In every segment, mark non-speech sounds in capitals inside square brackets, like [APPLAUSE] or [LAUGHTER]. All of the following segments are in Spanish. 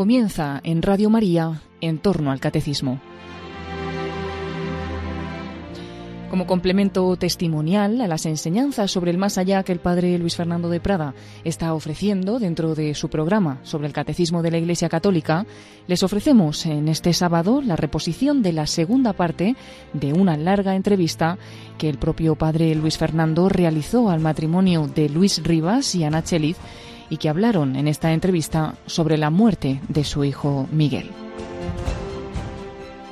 Comienza en Radio María en torno al catecismo. Como complemento testimonial a las enseñanzas sobre el más allá que el padre Luis Fernando de Prada está ofreciendo dentro de su programa sobre el catecismo de la Iglesia Católica, les ofrecemos en este sábado la reposición de la segunda parte de una larga entrevista que el propio padre Luis Fernando realizó al matrimonio de Luis Rivas y Ana Cheliz y que hablaron en esta entrevista sobre la muerte de su hijo Miguel.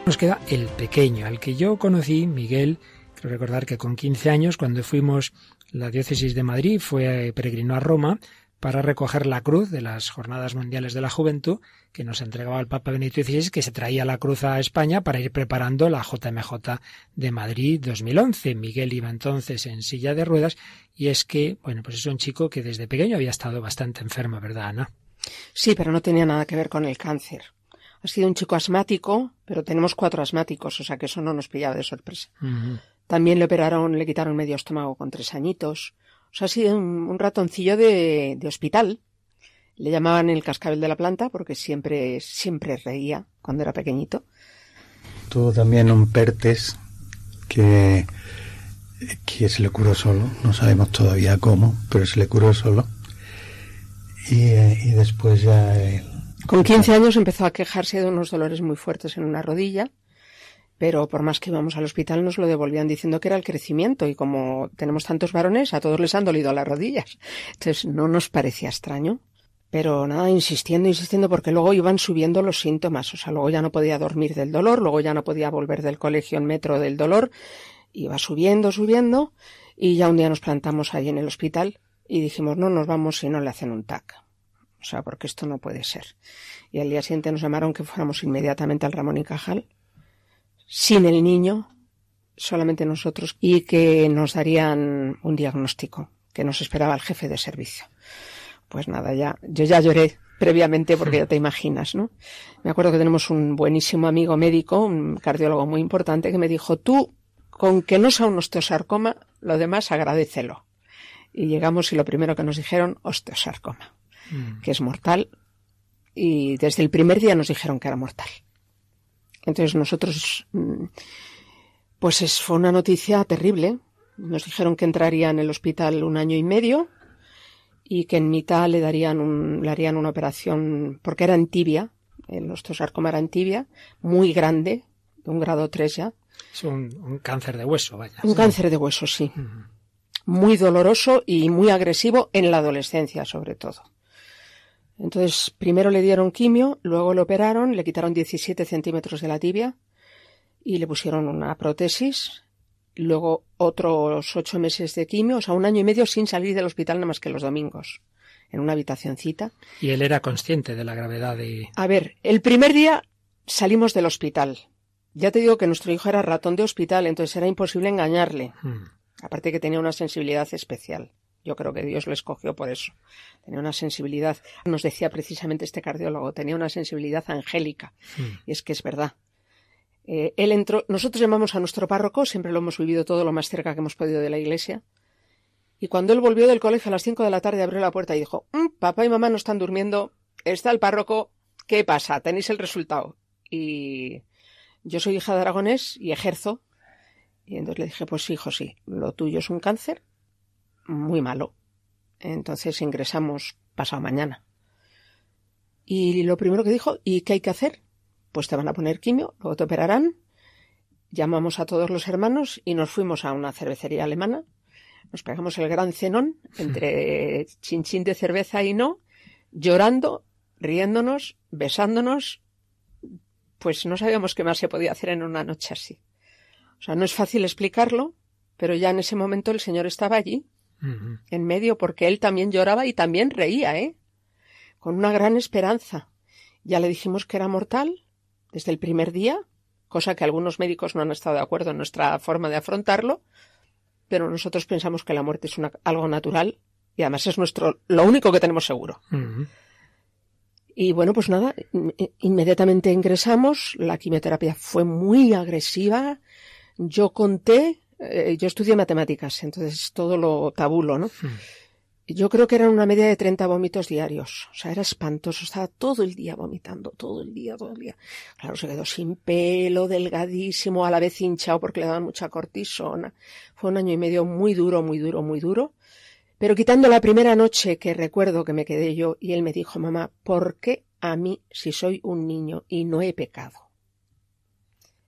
Nos queda el pequeño, al que yo conocí, Miguel, Quiero recordar que con 15 años, cuando fuimos, la diócesis de Madrid fue eh, peregrino a Roma para recoger la cruz de las Jornadas Mundiales de la Juventud que nos entregaba el Papa Benito XVI, que se traía la cruz a España para ir preparando la JMJ de Madrid 2011. Miguel iba entonces en silla de ruedas y es que, bueno, pues es un chico que desde pequeño había estado bastante enfermo, ¿verdad, Ana? Sí, pero no tenía nada que ver con el cáncer. Ha sido un chico asmático, pero tenemos cuatro asmáticos, o sea que eso no nos pillaba de sorpresa. También le operaron, le quitaron medio estómago con tres añitos. O sea, ha sido un, ratoncillo de, de, hospital. Le llamaban el cascabel de la planta porque siempre, siempre reía cuando era pequeñito. Tuvo también un pertes que, que se le curó solo. No sabemos todavía cómo, pero se le curó solo. Y, eh, y después ya... Con 15 años empezó a quejarse de unos dolores muy fuertes en una rodilla pero por más que íbamos al hospital nos lo devolvían diciendo que era el crecimiento y como tenemos tantos varones, a todos les han dolido las rodillas. Entonces no nos parecía extraño. Pero nada, insistiendo, insistiendo, porque luego iban subiendo los síntomas. O sea, luego ya no podía dormir del dolor, luego ya no podía volver del colegio en metro del dolor. Iba subiendo, subiendo, y ya un día nos plantamos ahí en el hospital y dijimos, no nos vamos si no le hacen un TAC. O sea, porque esto no puede ser. Y al día siguiente nos llamaron que fuéramos inmediatamente al Ramón y Cajal sin el niño, solamente nosotros, y que nos darían un diagnóstico que nos esperaba el jefe de servicio. Pues nada, ya, yo ya lloré previamente porque ya te imaginas, ¿no? Me acuerdo que tenemos un buenísimo amigo médico, un cardiólogo muy importante, que me dijo, tú, con que no sea un osteosarcoma, lo demás agradecelo. Y llegamos y lo primero que nos dijeron, osteosarcoma, mm. que es mortal. Y desde el primer día nos dijeron que era mortal. Entonces nosotros, mm, pues fue una noticia terrible. Nos dijeron que entraría en el hospital un año y medio y que en mitad le darían un, le harían una operación, porque era en tibia, el osteosarcoma era en tibia, muy grande, de un grado 3 ya. Es un, cáncer de hueso, vaya. Un cáncer de hueso, sí. Muy doloroso y muy agresivo en la adolescencia, sobre todo. Entonces, primero le dieron quimio, luego le operaron, le quitaron 17 centímetros de la tibia y le pusieron una prótesis, luego otros ocho meses de quimio, o sea, un año y medio sin salir del hospital nada más que los domingos, en una habitacioncita. ¿Y él era consciente de la gravedad de...? A ver, el primer día salimos del hospital. Ya te digo que nuestro hijo era ratón de hospital, entonces era imposible engañarle. Hmm. Aparte que tenía una sensibilidad especial. Yo creo que Dios lo escogió por eso. Tenía una sensibilidad, nos decía precisamente este cardiólogo, tenía una sensibilidad angélica. Y es que es verdad. Eh, él entró, nosotros llamamos a nuestro párroco, siempre lo hemos vivido todo lo más cerca que hemos podido de la iglesia. Y cuando él volvió del colegio a las cinco de la tarde, abrió la puerta y dijo, mm, papá y mamá no están durmiendo, está el párroco, ¿qué pasa? Tenéis el resultado. Y yo soy hija de Aragonés y ejerzo. Y entonces le dije, pues hijo, sí, lo tuyo es un cáncer muy malo. Entonces ingresamos pasado mañana. Y lo primero que dijo, ¿y qué hay que hacer? Pues te van a poner quimio, luego te operarán. Llamamos a todos los hermanos y nos fuimos a una cervecería alemana. Nos pegamos el gran cenón entre [LAUGHS] chinchín de cerveza y no, llorando, riéndonos, besándonos. Pues no sabíamos qué más se podía hacer en una noche así. O sea, no es fácil explicarlo, pero ya en ese momento el Señor estaba allí en medio, porque él también lloraba y también reía, ¿eh? Con una gran esperanza. Ya le dijimos que era mortal desde el primer día, cosa que algunos médicos no han estado de acuerdo en nuestra forma de afrontarlo, pero nosotros pensamos que la muerte es algo natural y además es nuestro, lo único que tenemos seguro. Y bueno, pues nada, inmediatamente ingresamos, la quimioterapia fue muy agresiva, yo conté eh, yo estudié matemáticas, entonces todo lo tabulo, ¿no? Hmm. yo creo que eran una media de 30 vómitos diarios. O sea, era espantoso. Estaba todo el día vomitando, todo el día, todo el día. Claro, se quedó sin pelo, delgadísimo, a la vez hinchado porque le daban mucha cortisona. Fue un año y medio muy duro, muy duro, muy duro. Pero quitando la primera noche que recuerdo que me quedé yo y él me dijo, mamá, ¿por qué a mí si soy un niño y no he pecado?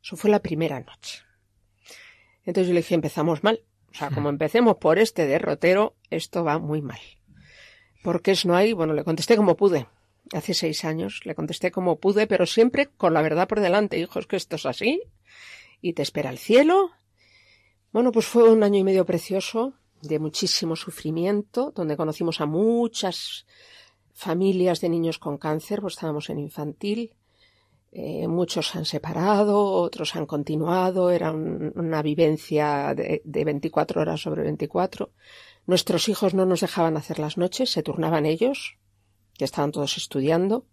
Eso fue la primera noche. Entonces yo le dije, empezamos mal. O sea, como empecemos por este derrotero, esto va muy mal. ¿Por qué es no hay? Bueno, le contesté como pude. Hace seis años le contesté como pude, pero siempre con la verdad por delante. Hijo, es que esto es así y te espera el cielo. Bueno, pues fue un año y medio precioso, de muchísimo sufrimiento, donde conocimos a muchas familias de niños con cáncer, pues estábamos en infantil, eh, muchos se han separado, otros han continuado, era una vivencia de, de 24 horas sobre 24. Nuestros hijos no nos dejaban hacer las noches, se turnaban ellos, que estaban todos estudiando.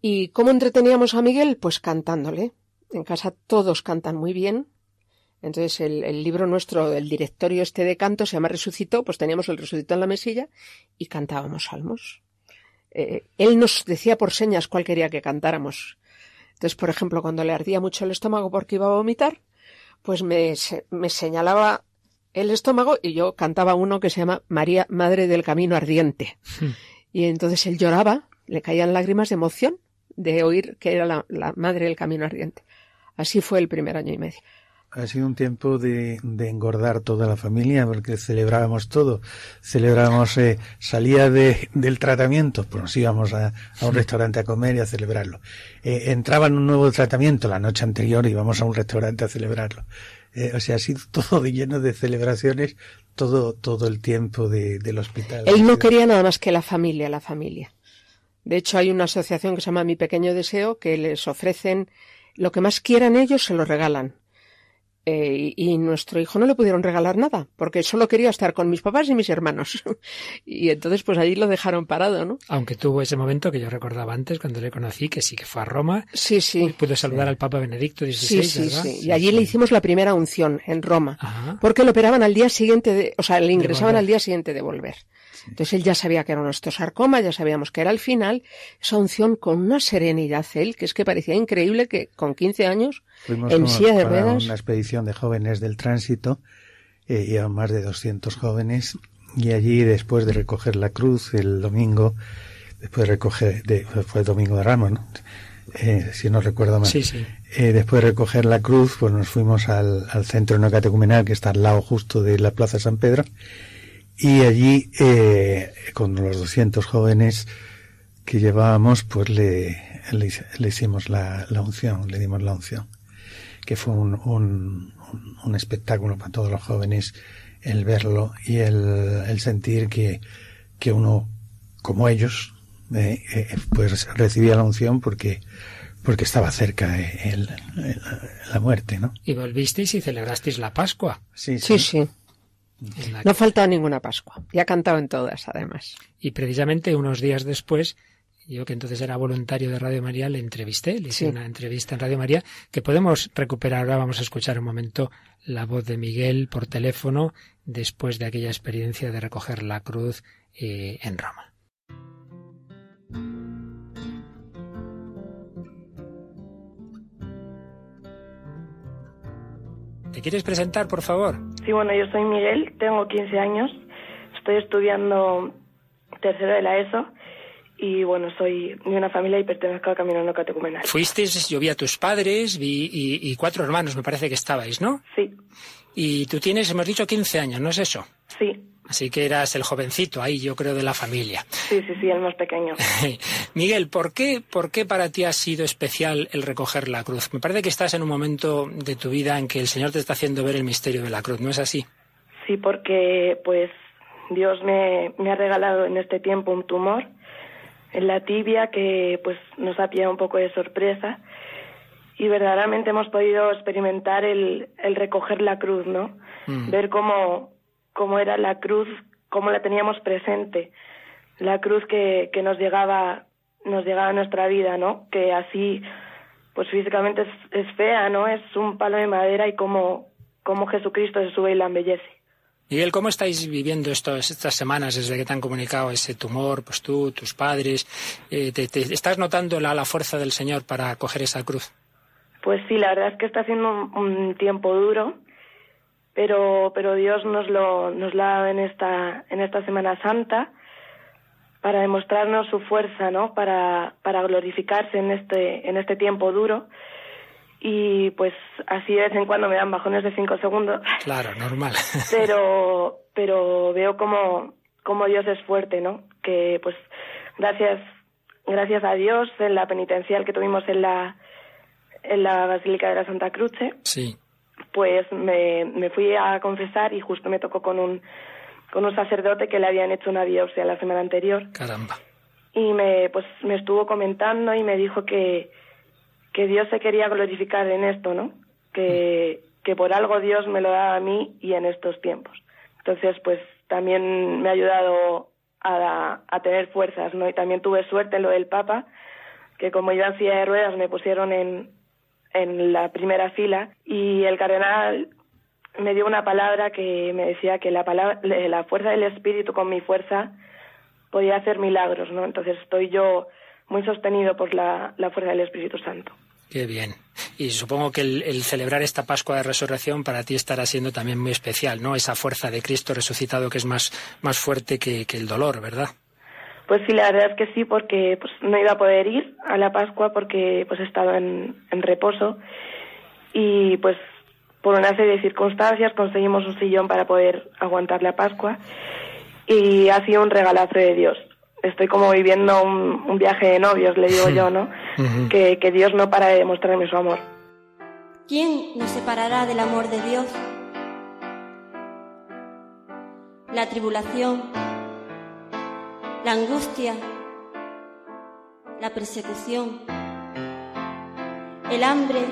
¿Y cómo entreteníamos a Miguel? Pues cantándole. En casa todos cantan muy bien. Entonces el, el libro nuestro, el directorio este de canto se llama Resucitó, pues teníamos el Resucitó en la mesilla y cantábamos salmos. Eh, él nos decía por señas cuál quería que cantáramos. Entonces, por ejemplo, cuando le ardía mucho el estómago porque iba a vomitar, pues me, me señalaba el estómago y yo cantaba uno que se llama María, Madre del Camino Ardiente. Hmm. Y entonces él lloraba, le caían lágrimas de emoción de oír que era la, la Madre del Camino Ardiente. Así fue el primer año y medio ha sido un tiempo de, de, engordar toda la familia porque celebrábamos todo. Celebrábamos, eh, salía de, del tratamiento, pues nos íbamos a, a, un restaurante a comer y a celebrarlo. Eh, entraba en un nuevo tratamiento la noche anterior y íbamos a un restaurante a celebrarlo. Eh, o sea, ha sido todo lleno de celebraciones todo, todo el tiempo de, del hospital. Él no quería nada más que la familia, la familia. De hecho, hay una asociación que se llama Mi Pequeño Deseo que les ofrecen lo que más quieran ellos se lo regalan eh, y nuestro hijo no le pudieron regalar nada, porque solo quería estar con mis papás y mis hermanos. [LAUGHS] y entonces, pues allí lo dejaron parado, ¿no? Aunque tuvo ese momento que yo recordaba antes, cuando le conocí, que sí que fue a Roma. Sí, sí. Pudo saludar al Papa Benedicto XVI, sí, sí, Sí, y allí le hicimos la primera unción, en Roma. Porque lo operaban al día siguiente, de, o sea, le ingresaban al día siguiente de volver. Entonces él ya sabía que era un osteosarcoma, ya sabíamos que era el final, esa unción con una serenidad él, que es que parecía increíble que con 15 años en silla de ruedas. una expedición de jóvenes del tránsito, eh, más de 200 jóvenes, y allí después de recoger la cruz el domingo, después de recoger, de, fue el domingo de Ramos, ¿no? Eh, si no recuerdo mal. Sí, sí. Eh, después de recoger la cruz, pues nos fuimos al, al centro neocatecumenal que está al lado justo de la Plaza San Pedro y allí, eh, con los 200 jóvenes que llevábamos, pues le, le, hicimos la, la, unción, le dimos la unción, que fue un, un, un, espectáculo para todos los jóvenes el verlo y el, el sentir que, que uno, como ellos, eh, eh, pues recibía la unción porque porque estaba cerca el, la muerte, ¿no? Y volvisteis y celebrasteis la Pascua. Sí, sí. sí. No falta ninguna Pascua. Y ha cantado en todas, además. Y precisamente unos días después, yo que entonces era voluntario de Radio María, le entrevisté, le hice una entrevista en Radio María, que podemos recuperar. Ahora vamos a escuchar un momento la voz de Miguel por teléfono después de aquella experiencia de recoger la cruz eh, en Roma. ¿Te quieres presentar, por favor? Sí, bueno, yo soy Miguel, tengo 15 años, estoy estudiando tercero de la ESO y bueno, soy de una familia y pertenezco al Camino No Catecumenal. Fuisteis, yo vi a tus padres vi, y, y, cuatro hermanos, me parece que estabais, ¿no? Sí. Y tú tienes, hemos dicho, 15 años, ¿no es eso? Sí. Así que eras el jovencito ahí, yo creo, de la familia. Sí, sí, sí, el más pequeño. [LAUGHS] Miguel, ¿por qué, ¿por qué para ti ha sido especial el recoger la cruz? Me parece que estás en un momento de tu vida en que el Señor te está haciendo ver el misterio de la cruz, ¿no es así? Sí, porque pues Dios me, me ha regalado en este tiempo un tumor en la tibia que pues nos ha pillado un poco de sorpresa y verdaderamente hemos podido experimentar el, el recoger la cruz, ¿no? Mm. Ver cómo cómo era la cruz, cómo la teníamos presente, la cruz que, que nos llegaba, nos llegaba a nuestra vida, ¿no? Que así, pues físicamente es, es fea, ¿no? Es un palo de madera y cómo, cómo Jesucristo se sube y la embellece. Miguel, ¿cómo estáis viviendo estos, estas semanas desde que te han comunicado ese tumor? Pues tú, tus padres, eh, te, ¿estás notando la, la, fuerza del Señor para coger esa cruz? Pues sí, la verdad es que está siendo un, tiempo duro, pero, pero Dios nos lo, nos lo ha dado en esta, en esta Semana Santa para demostrarnos su fuerza, ¿no? Para, para glorificarse en este, en este tiempo duro y pues así de vez en cuando me dan bajones de cinco segundos. Claro, normal. [LAUGHS] pero, pero veo como, como Dios es fuerte, ¿no? Que pues gracias, gracias a Dios en la penitencial que tuvimos en la, en la Basílica de la Santa Cruce. Sí. Pues me, me fui a confesar y justo me tocó con un, con un sacerdote que le habían hecho una biopsia la semana anterior. Caramba. Y me, pues me estuvo comentando y me dijo que, que Dios se quería glorificar en esto, ¿no? Que, que por algo Dios me lo da a mí y en estos tiempos. Entonces, pues también me ha ayudado a, a tener fuerzas, ¿no? Y también tuve suerte en lo del Papa, que como iba en silla de ruedas me pusieron en, en la primera fila y el cardenal me dio una palabra que me decía que la, palabra, la fuerza del Espíritu con mi fuerza podía hacer milagros, ¿no? Entonces estoy yo muy sostenido por la, la fuerza del Espíritu Santo. Qué bien. Y supongo que el, celebrar esta Pascua de Resurrección para ti estará siendo también muy especial, ¿no? Esa fuerza de Cristo resucitado que es más, más fuerte que, el dolor, ¿verdad? Pues sí, la verdad es que sí, porque pues, no iba a poder ir a la Pascua porque pues estaba en, en reposo y pues por una serie de circunstancias conseguimos un sillón para poder aguantar la Pascua y ha sido un regalazo de Dios estoy como viviendo un, viaje de novios, le digo [LAUGHS] yo, ¿no? que, que Dios no para de demostrarme su amor. ¿Quién nos separará del amor de Dios? La tribulación, la angustia, la persecución, el hambre,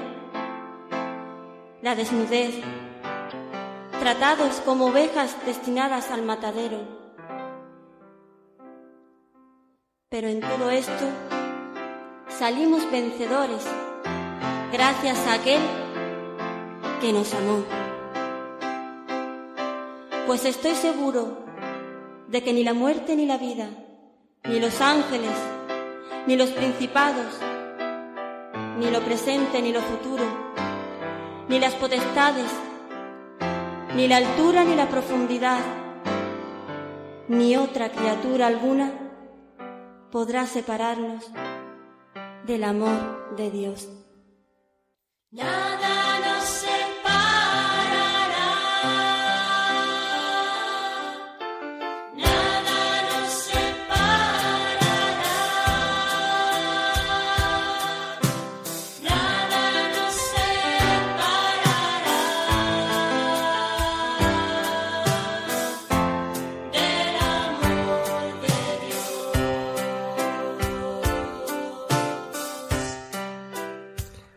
la desnudez, tratados como ovejas destinadas al matadero Pero en todo esto salimos vencedores gracias a aquel que nos amó. Pues estoy seguro de que ni la muerte ni la vida, ni los ángeles, ni los principados, ni lo presente ni lo futuro, ni las potestades, ni la altura ni la profundidad, ni otra criatura alguna podrá separarnos del amor de Dios.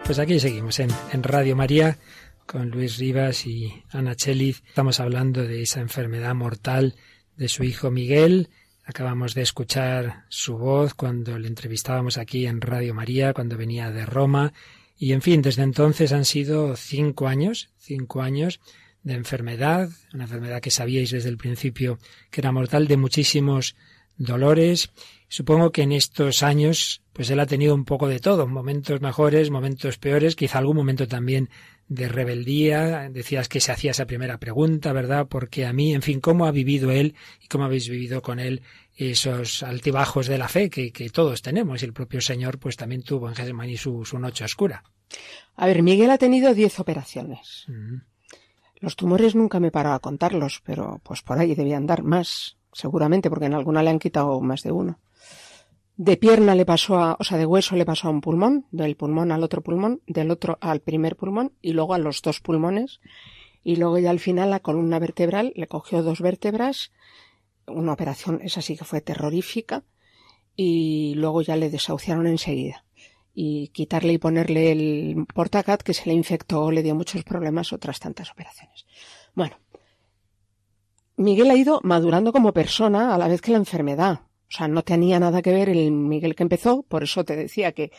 Pues aquí seguimos en, Radio María con Luis Rivas y Ana Cheliz. Estamos hablando de esa enfermedad mortal de su hijo Miguel. Acabamos de escuchar su voz cuando le entrevistábamos aquí en Radio María, cuando venía de Roma. Y en fin, desde entonces han sido cinco años, cinco años de enfermedad, una enfermedad que sabíais desde el principio que era mortal, de muchísimos dolores. Supongo que en estos años, pues él ha tenido un poco de todo, momentos mejores, momentos peores, quizá algún momento también de rebeldía. Decías que se hacía esa primera pregunta, ¿verdad? Porque a mí, en fin, ¿cómo ha vivido él y cómo habéis vivido con él esos altibajos de la fe que, todos tenemos? Y el propio Señor, pues también tuvo en Getsemaní su, su noche oscura. A ver, Miguel ha tenido diez operaciones. Los tumores nunca me paraba a contarlos, pero pues por ahí debían dar más seguramente, porque en alguna le han quitado más de uno. De pierna le pasó a, o sea, de hueso le pasó a un pulmón, del pulmón al otro pulmón, del otro al primer pulmón y luego a los dos pulmones. Y luego ya al final la columna vertebral le cogió dos vértebras, una operación, esa sí que fue terrorífica, y luego ya le desahuciaron enseguida. Y quitarle y ponerle el portacat que se le infectó, le dio muchos problemas, otras tantas operaciones. Bueno, Miguel ha ido madurando como persona a la vez que la enfermedad. O sea, no tenía nada que ver el Miguel que empezó, por eso te decía que,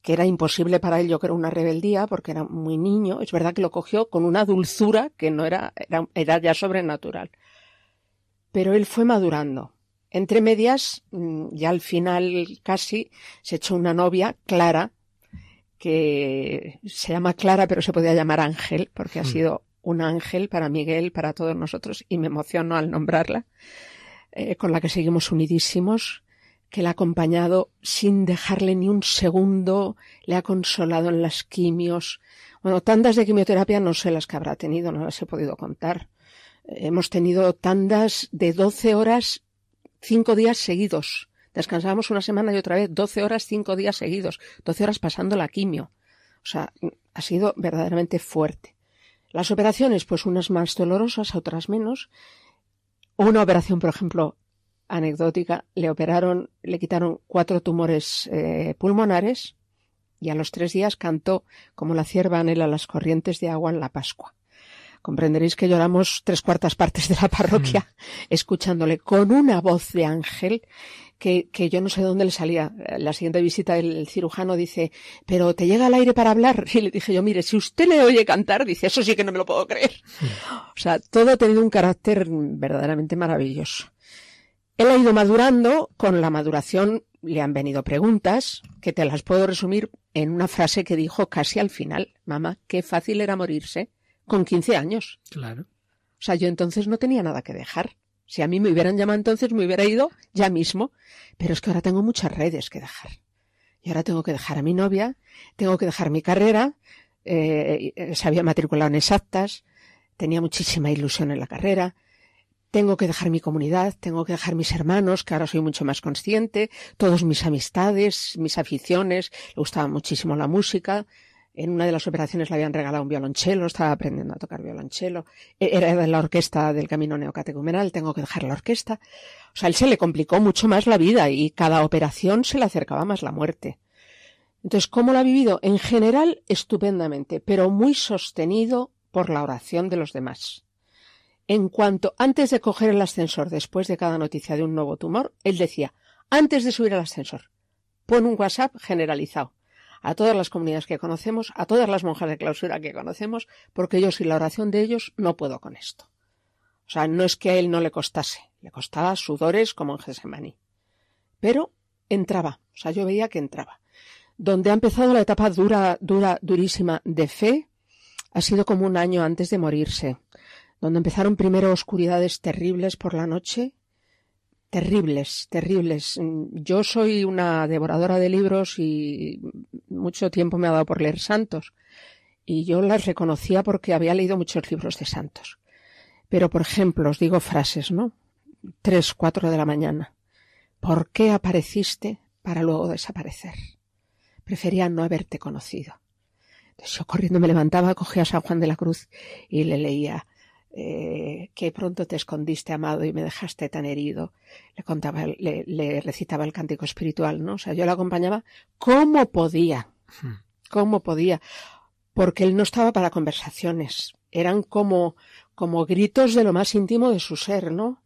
que era imposible para él, yo creo, una rebeldía, porque era muy niño. Es verdad que lo cogió con una dulzura que no era, era, era ya sobrenatural. Pero él fue madurando. Entre medias, mm, ya al final casi, se echó una novia, Clara, que se llama Clara, pero se podía llamar Ángel, porque ha hmm. sido un ángel para Miguel, para todos nosotros, y me emociono al nombrarla, eh, con la que seguimos unidísimos, que la ha acompañado sin dejarle ni un segundo, le ha consolado en las quimios. Bueno, tandas de quimioterapia no sé las que habrá tenido, no las he podido contar. Eh, hemos tenido tandas de 12 horas, cinco días seguidos Descansábamos una semana y otra vez, 12 horas, 5 días seguidos, 12 horas pasando la quimio. O sea, ha sido verdaderamente fuerte. Las operaciones, pues unas más dolorosas, otras menos. Una operación, por ejemplo, anecdótica, le operaron, le quitaron cuatro tumores eh, pulmonares y a los tres días cantó como la cierva anhela las corrientes de agua en la Pascua. Comprenderéis que lloramos tres cuartas partes de la parroquia mm. escuchándole con una voz de ángel que, que, yo no sé de dónde le salía. La siguiente visita el cirujano dice, pero ¿te llega al aire para hablar? [LAUGHS] Y le dije yo, mire, si usted le oye cantar, dice, eso sí que no me lo puedo creer. O sea, todo ha tenido un carácter verdaderamente maravilloso. Él ha ido madurando, con la maduración le han venido preguntas, que te las puedo resumir en una frase que dijo casi al final, mamá, qué fácil era morirse con 15 años. Claro. O sea, yo entonces no tenía nada que dejar. Si a mí me hubieran llamado entonces, me hubiera ido ya mismo. Pero es que ahora tengo muchas redes que dejar. Y ahora tengo que dejar a mi novia, tengo que dejar mi carrera, eh, se había matriculado en exactas, tenía muchísima ilusión en la carrera, tengo que dejar mi comunidad, tengo que dejar mis hermanos, que ahora soy mucho más consciente, todos mis amistades, mis aficiones, le gustaba muchísimo la música, en una de las operaciones le habían regalado un violonchelo, estaba aprendiendo a tocar violonchelo. E-, era de la orquesta del Camino Neocatecumenal, tengo que dejar la orquesta. O sea, él se le complicó mucho más la vida y cada operación se le acercaba más la muerte. Entonces, ¿cómo lo ha vivido? En general, estupendamente, pero muy sostenido por la oración de los demás. En cuanto, antes de coger el ascensor, después de cada noticia de un nuevo tumor, él decía, antes de subir al ascensor, pon un WhatsApp generalizado a todas las comunidades que conocemos, a todas las monjas de clausura que conocemos, porque yo sin la oración de ellos no puedo con esto. O sea, no es que a él no le costase, le costaba sudores como en Gesemaní. Pero entraba, o sea, yo veía que entraba. Donde ha empezado la etapa dura, dura, durísima de fe, ha sido como un año antes de morirse, donde empezaron primero oscuridades terribles por la noche, terribles, terribles. Yo soy una devoradora de libros y mucho tiempo me ha dado por leer santos. Y yo las reconocía porque había leído muchos libros de santos. Pero, por ejemplo, os digo frases, ¿no? Tres, cuatro de la mañana. ¿Por qué apareciste para luego desaparecer? Prefería no haberte conocido. Entonces yo corriendo me levantaba, cogía a San Juan de la Cruz y le leía eh, que pronto te escondiste, amado, y me dejaste tan herido. Le contaba, le, le, recitaba el cántico espiritual, ¿no? O sea, yo le acompañaba como podía, hmm. como podía, porque él no estaba para conversaciones, eran como, como gritos de lo más íntimo de su ser, ¿no?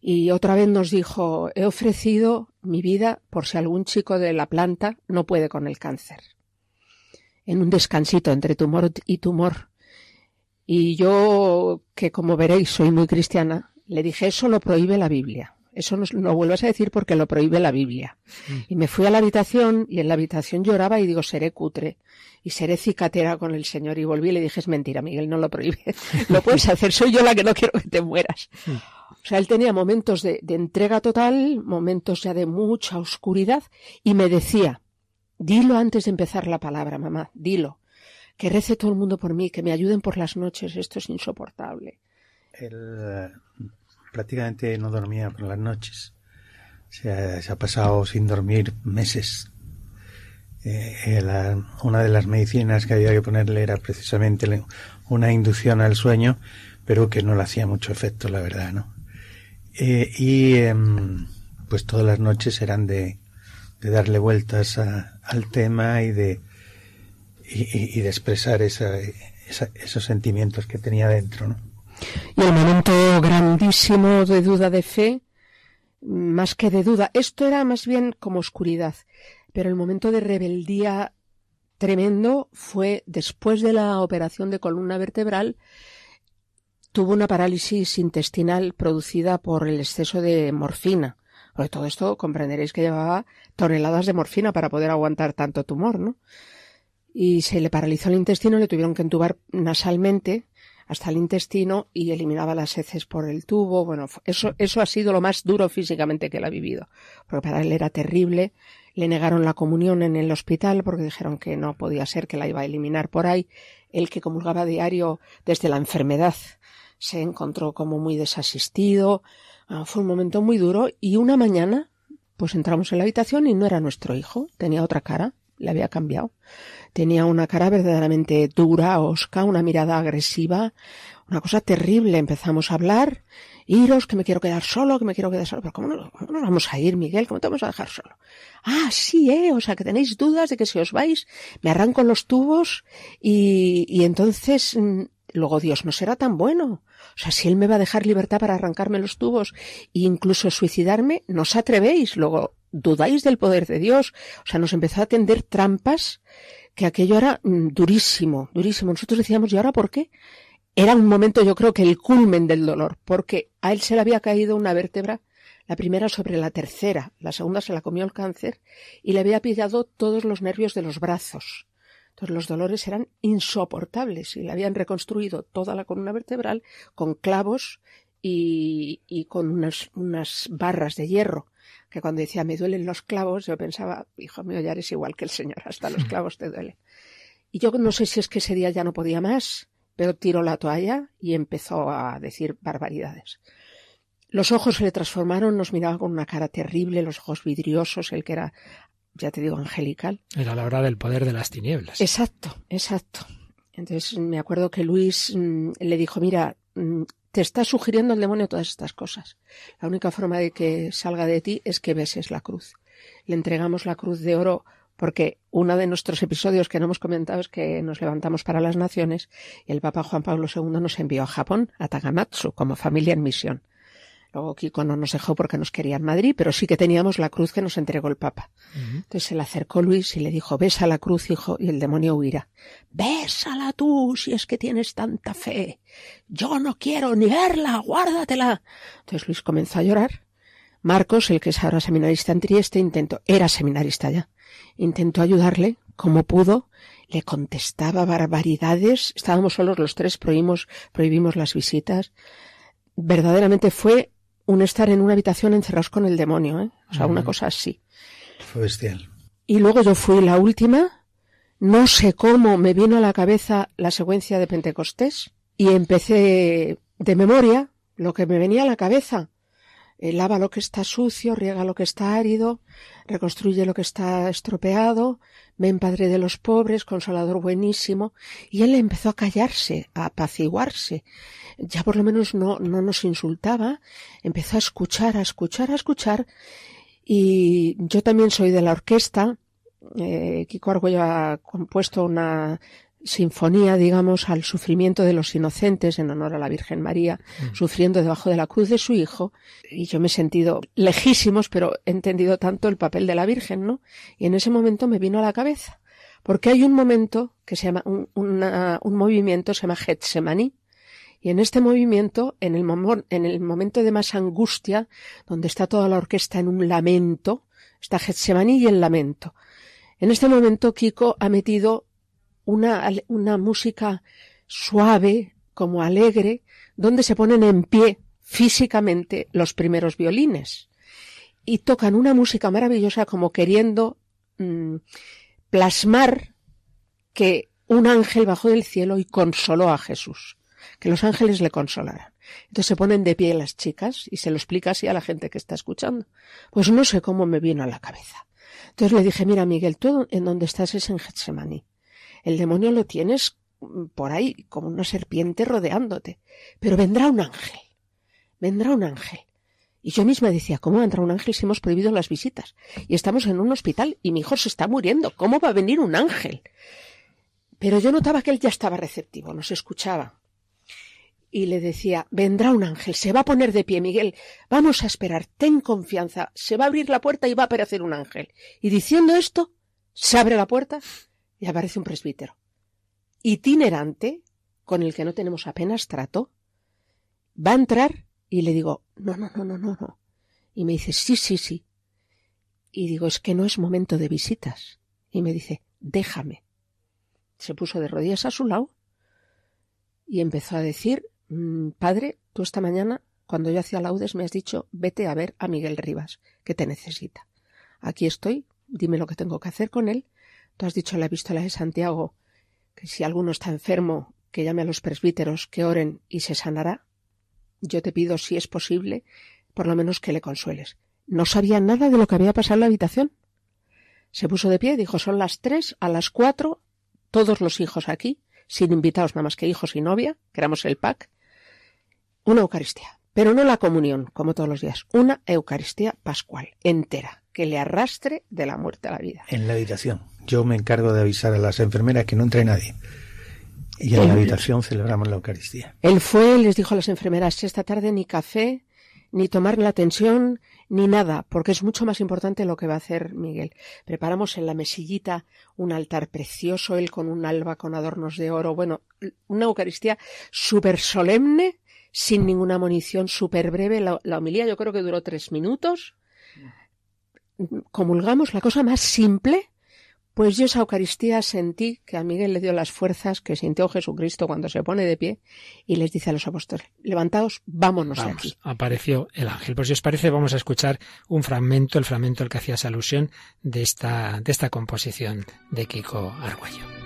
Y otra vez nos dijo, he ofrecido mi vida por si algún chico de la planta no puede con el cáncer. En un descansito entre tumor y tumor, y yo, que como veréis soy muy cristiana, le dije, eso lo prohíbe la Biblia. Eso no vuelvas a decir porque lo prohíbe la Biblia. Mm. Y me fui a la habitación y en la habitación lloraba y digo, seré cutre y seré cicatera con el Señor. Y volví y le dije, es mentira, Miguel, no lo prohíbe. [LAUGHS] lo puedes hacer, soy yo la que no quiero que te mueras. Mm. O sea, él tenía momentos de, de entrega total, momentos ya de mucha oscuridad y me decía, dilo antes de empezar la palabra, mamá, dilo que rece todo el mundo por mí, que me ayuden por las noches, esto es insoportable. Él eh, prácticamente no dormía por las noches. Se ha, se ha pasado sin dormir meses. Eh, una de las medicinas que había que ponerle era precisamente una inducción al sueño, pero que no le hacía mucho efecto, la verdad, ¿no? Eh, y em, pues todas las noches eran de darle vueltas al tema y de y, de expresar esa, esos sentimientos que tenía dentro. ¿no? Y el momento grandísimo de duda de fe más que de duda. Esto era más bien como oscuridad, pero el momento de rebeldía tremendo fue después de la operación de columna vertebral, tuvo una parálisis intestinal producida por el exceso de morfina. Porque todo esto comprenderéis que llevaba toneladas de morfina para poder aguantar tanto tumor, ¿no? Y se le paralizó el intestino, le tuvieron que entubar nasalmente hasta el intestino y eliminaba las heces por el tubo. Bueno, eso, eso ha sido lo más duro físicamente que él ha vivido, porque para él era terrible. Le negaron la comunión en el hospital porque dijeron que no podía ser, que la iba a eliminar por ahí. Él que comulgaba diario desde la enfermedad se encontró como muy desasistido. Ah, fue un momento muy duro y una mañana pues entramos en la habitación y no era nuestro hijo, tenía otra cara, le había cambiado. Tenía una cara verdaderamente dura, osca, una mirada agresiva, una cosa terrible. Empezamos a hablar, iros, que me quiero quedar solo, que me quiero quedar solo. Pero ¿cómo, no, cómo nos vamos a ir, Miguel? ¿Cómo te vamos a dejar solo? Ah, sí, eh, o sea, que tenéis dudas de que si os vais, me arranco los tubos y, y entonces, mm, luego Dios no será tan bueno. O sea, si él me va a dejar libertad para arrancarme los tubos e incluso suicidarme, no os atrevéis. Luego, dudáis del poder de Dios. O sea, nos empezó a tender trampas que aquello era mm, durísimo, durísimo. Nosotros decíamos, ¿y ahora por qué? Era un momento, yo creo que el culmen del dolor, porque a él se le había caído una vértebra, la primera sobre la tercera, la segunda se la comió el cáncer, y le había pillado todos los nervios de los brazos. Entonces los dolores eran insoportables y le habían reconstruido toda la columna vertebral con clavos y, con unas barras de hierro que cuando decía me duelen los clavos, yo pensaba, hijo mío, ya eres igual que el Señor, hasta los [LAUGHS] clavos te duelen. Y yo no sé si es que ese día ya no podía más, pero tiró la toalla y empezó a decir barbaridades. Los ojos se le transformaron, nos miraba con una cara terrible, los ojos vidriosos, el que era, ya te digo, angelical. Era la hora del poder de las tinieblas. Exacto, exacto. Entonces me acuerdo que Luis mmm, le dijo, mira, mmm, te está sugiriendo el demonio todas estas cosas. La única forma de que salga de ti es que beses la cruz. Le entregamos la cruz de oro porque uno de nuestros episodios que no hemos comentado es que nos levantamos para las naciones y el Papa Juan Pablo II nos envió a Japón, a Tagamatsu, como familia en misión. Luego Kiko no nos dejó porque nos quería en Madrid, pero sí que teníamos la cruz que nos entregó el Papa. Uh -huh. Entonces se le acercó Luis y le dijo, besa la cruz, hijo, y el demonio huirá. Bésala tú, si es que tienes tanta fe. Yo no quiero ni verla, guárdatela. Entonces Luis comenzó a llorar. Marcos, el que es ahora seminarista en Trieste, intentó, era seminarista ya, intentó ayudarle como pudo, le contestaba barbaridades, estábamos solos los tres, prohibimos, prohibimos las visitas. Verdaderamente fue un estar en una habitación encerrados con el demonio, ¿eh? O sea, uh -huh. una cosa así. Fue bestial. Y luego yo fui la última, no sé cómo me vino a la cabeza la secuencia de Pentecostés y empecé de memoria lo que me venía a la cabeza. Eh, lava lo que está sucio, riega lo que está árido, reconstruye lo que está estropeado, ven padre de los pobres, consolador buenísimo, y él empezó a callarse, a apaciguarse. Ya por lo menos no, no nos insultaba, empezó a escuchar, a escuchar, a escuchar, y yo también soy de la orquesta, eh, Kiko Argüello ha compuesto una sinfonía, digamos, al sufrimiento de los inocentes en honor a la Virgen María, mm. sufriendo debajo de la cruz de su hijo. Y yo me he sentido lejísimos, pero he entendido tanto el papel de la Virgen, ¿no? Y en ese momento me vino a la cabeza. Porque hay un momento que se llama, un, una, un movimiento se llama Getsemaní. Y en este movimiento, en el, en el momento de más angustia, donde está toda la orquesta en un lamento, está Getsemaní y el lamento. En este momento Kiko ha metido una, una música suave, como alegre, donde se ponen en pie físicamente los primeros violines y tocan una música maravillosa como queriendo mmm, plasmar que un ángel bajó del cielo y consoló a Jesús, que los ángeles le consolaran. Entonces se ponen de pie las chicas y se lo explica así a la gente que está escuchando. Pues no sé cómo me vino a la cabeza. Entonces le dije, mira Miguel, tú en donde estás es en Getsemaní. El demonio lo tienes por ahí como una serpiente rodeándote. Pero vendrá un ángel. Vendrá un ángel. Y yo misma decía, ¿cómo vendrá un ángel si hemos prohibido las visitas? Y estamos en un hospital y mi hijo se está muriendo. ¿Cómo va a venir un ángel? Pero yo notaba que él ya estaba receptivo, nos escuchaba. y le decía, vendrá un ángel, se va a poner de pie, Miguel, vamos a esperar, ten confianza, se va a abrir la puerta y va a aparecer un ángel. Y diciendo esto, se abre la puerta y aparece un presbítero. Itinerante, con el que no tenemos apenas trato, va a entrar y le digo, no, no, no, no, no, no. Y me dice, sí, sí, sí. Y digo, es que no es momento de visitas. Y me dice, déjame. Se puso de rodillas a su lado y empezó a decir Mm, padre, tú esta mañana, cuando yo hacía laudes, me has dicho, vete a ver a Miguel Rivas, que te necesita. Aquí estoy, dime lo que tengo que hacer con él. Tú has dicho en la epístola de Santiago que si alguno está enfermo, que llame a los presbíteros, que oren y se sanará. Yo te pido, si es posible, por lo menos que le consueles. No sabía nada de lo que había pasado en la habitación. Se puso de pie y dijo, son las tres, a las cuatro, todos los hijos aquí, sin invitados nada más que hijos y novia, que éramos el pack, una Eucaristía, pero no la comunión, como todos los días, una Eucaristía pascual, entera, que le arrastre de la muerte a la vida. En la habitación. Yo me encargo de avisar a las enfermeras que no entre nadie. Y en la habitación celebramos la Eucaristía. Él fue, les dijo a las enfermeras, esta tarde ni café, ni tomar la tensión, ni nada, porque es mucho más importante lo que va a hacer Miguel. Preparamos en la mesillita un altar precioso, él con un alba con adornos de oro, bueno, una Eucaristía súper solemne, sin ninguna munición, súper breve. La, la, homilía yo creo que duró tres minutos. Comulgamos la cosa más simple. Pues yo esa Eucaristía sentí que a Miguel le dio las fuerzas que sintió Jesucristo cuando se pone de pie y les dice a los apóstoles, levantaos, vámonos Vamos, de aquí. Apareció el ángel. Pues si os parece, vamos a escuchar un fragmento, el fragmento al que hacías alusión de esta, de esta composición de Kiko Arguello.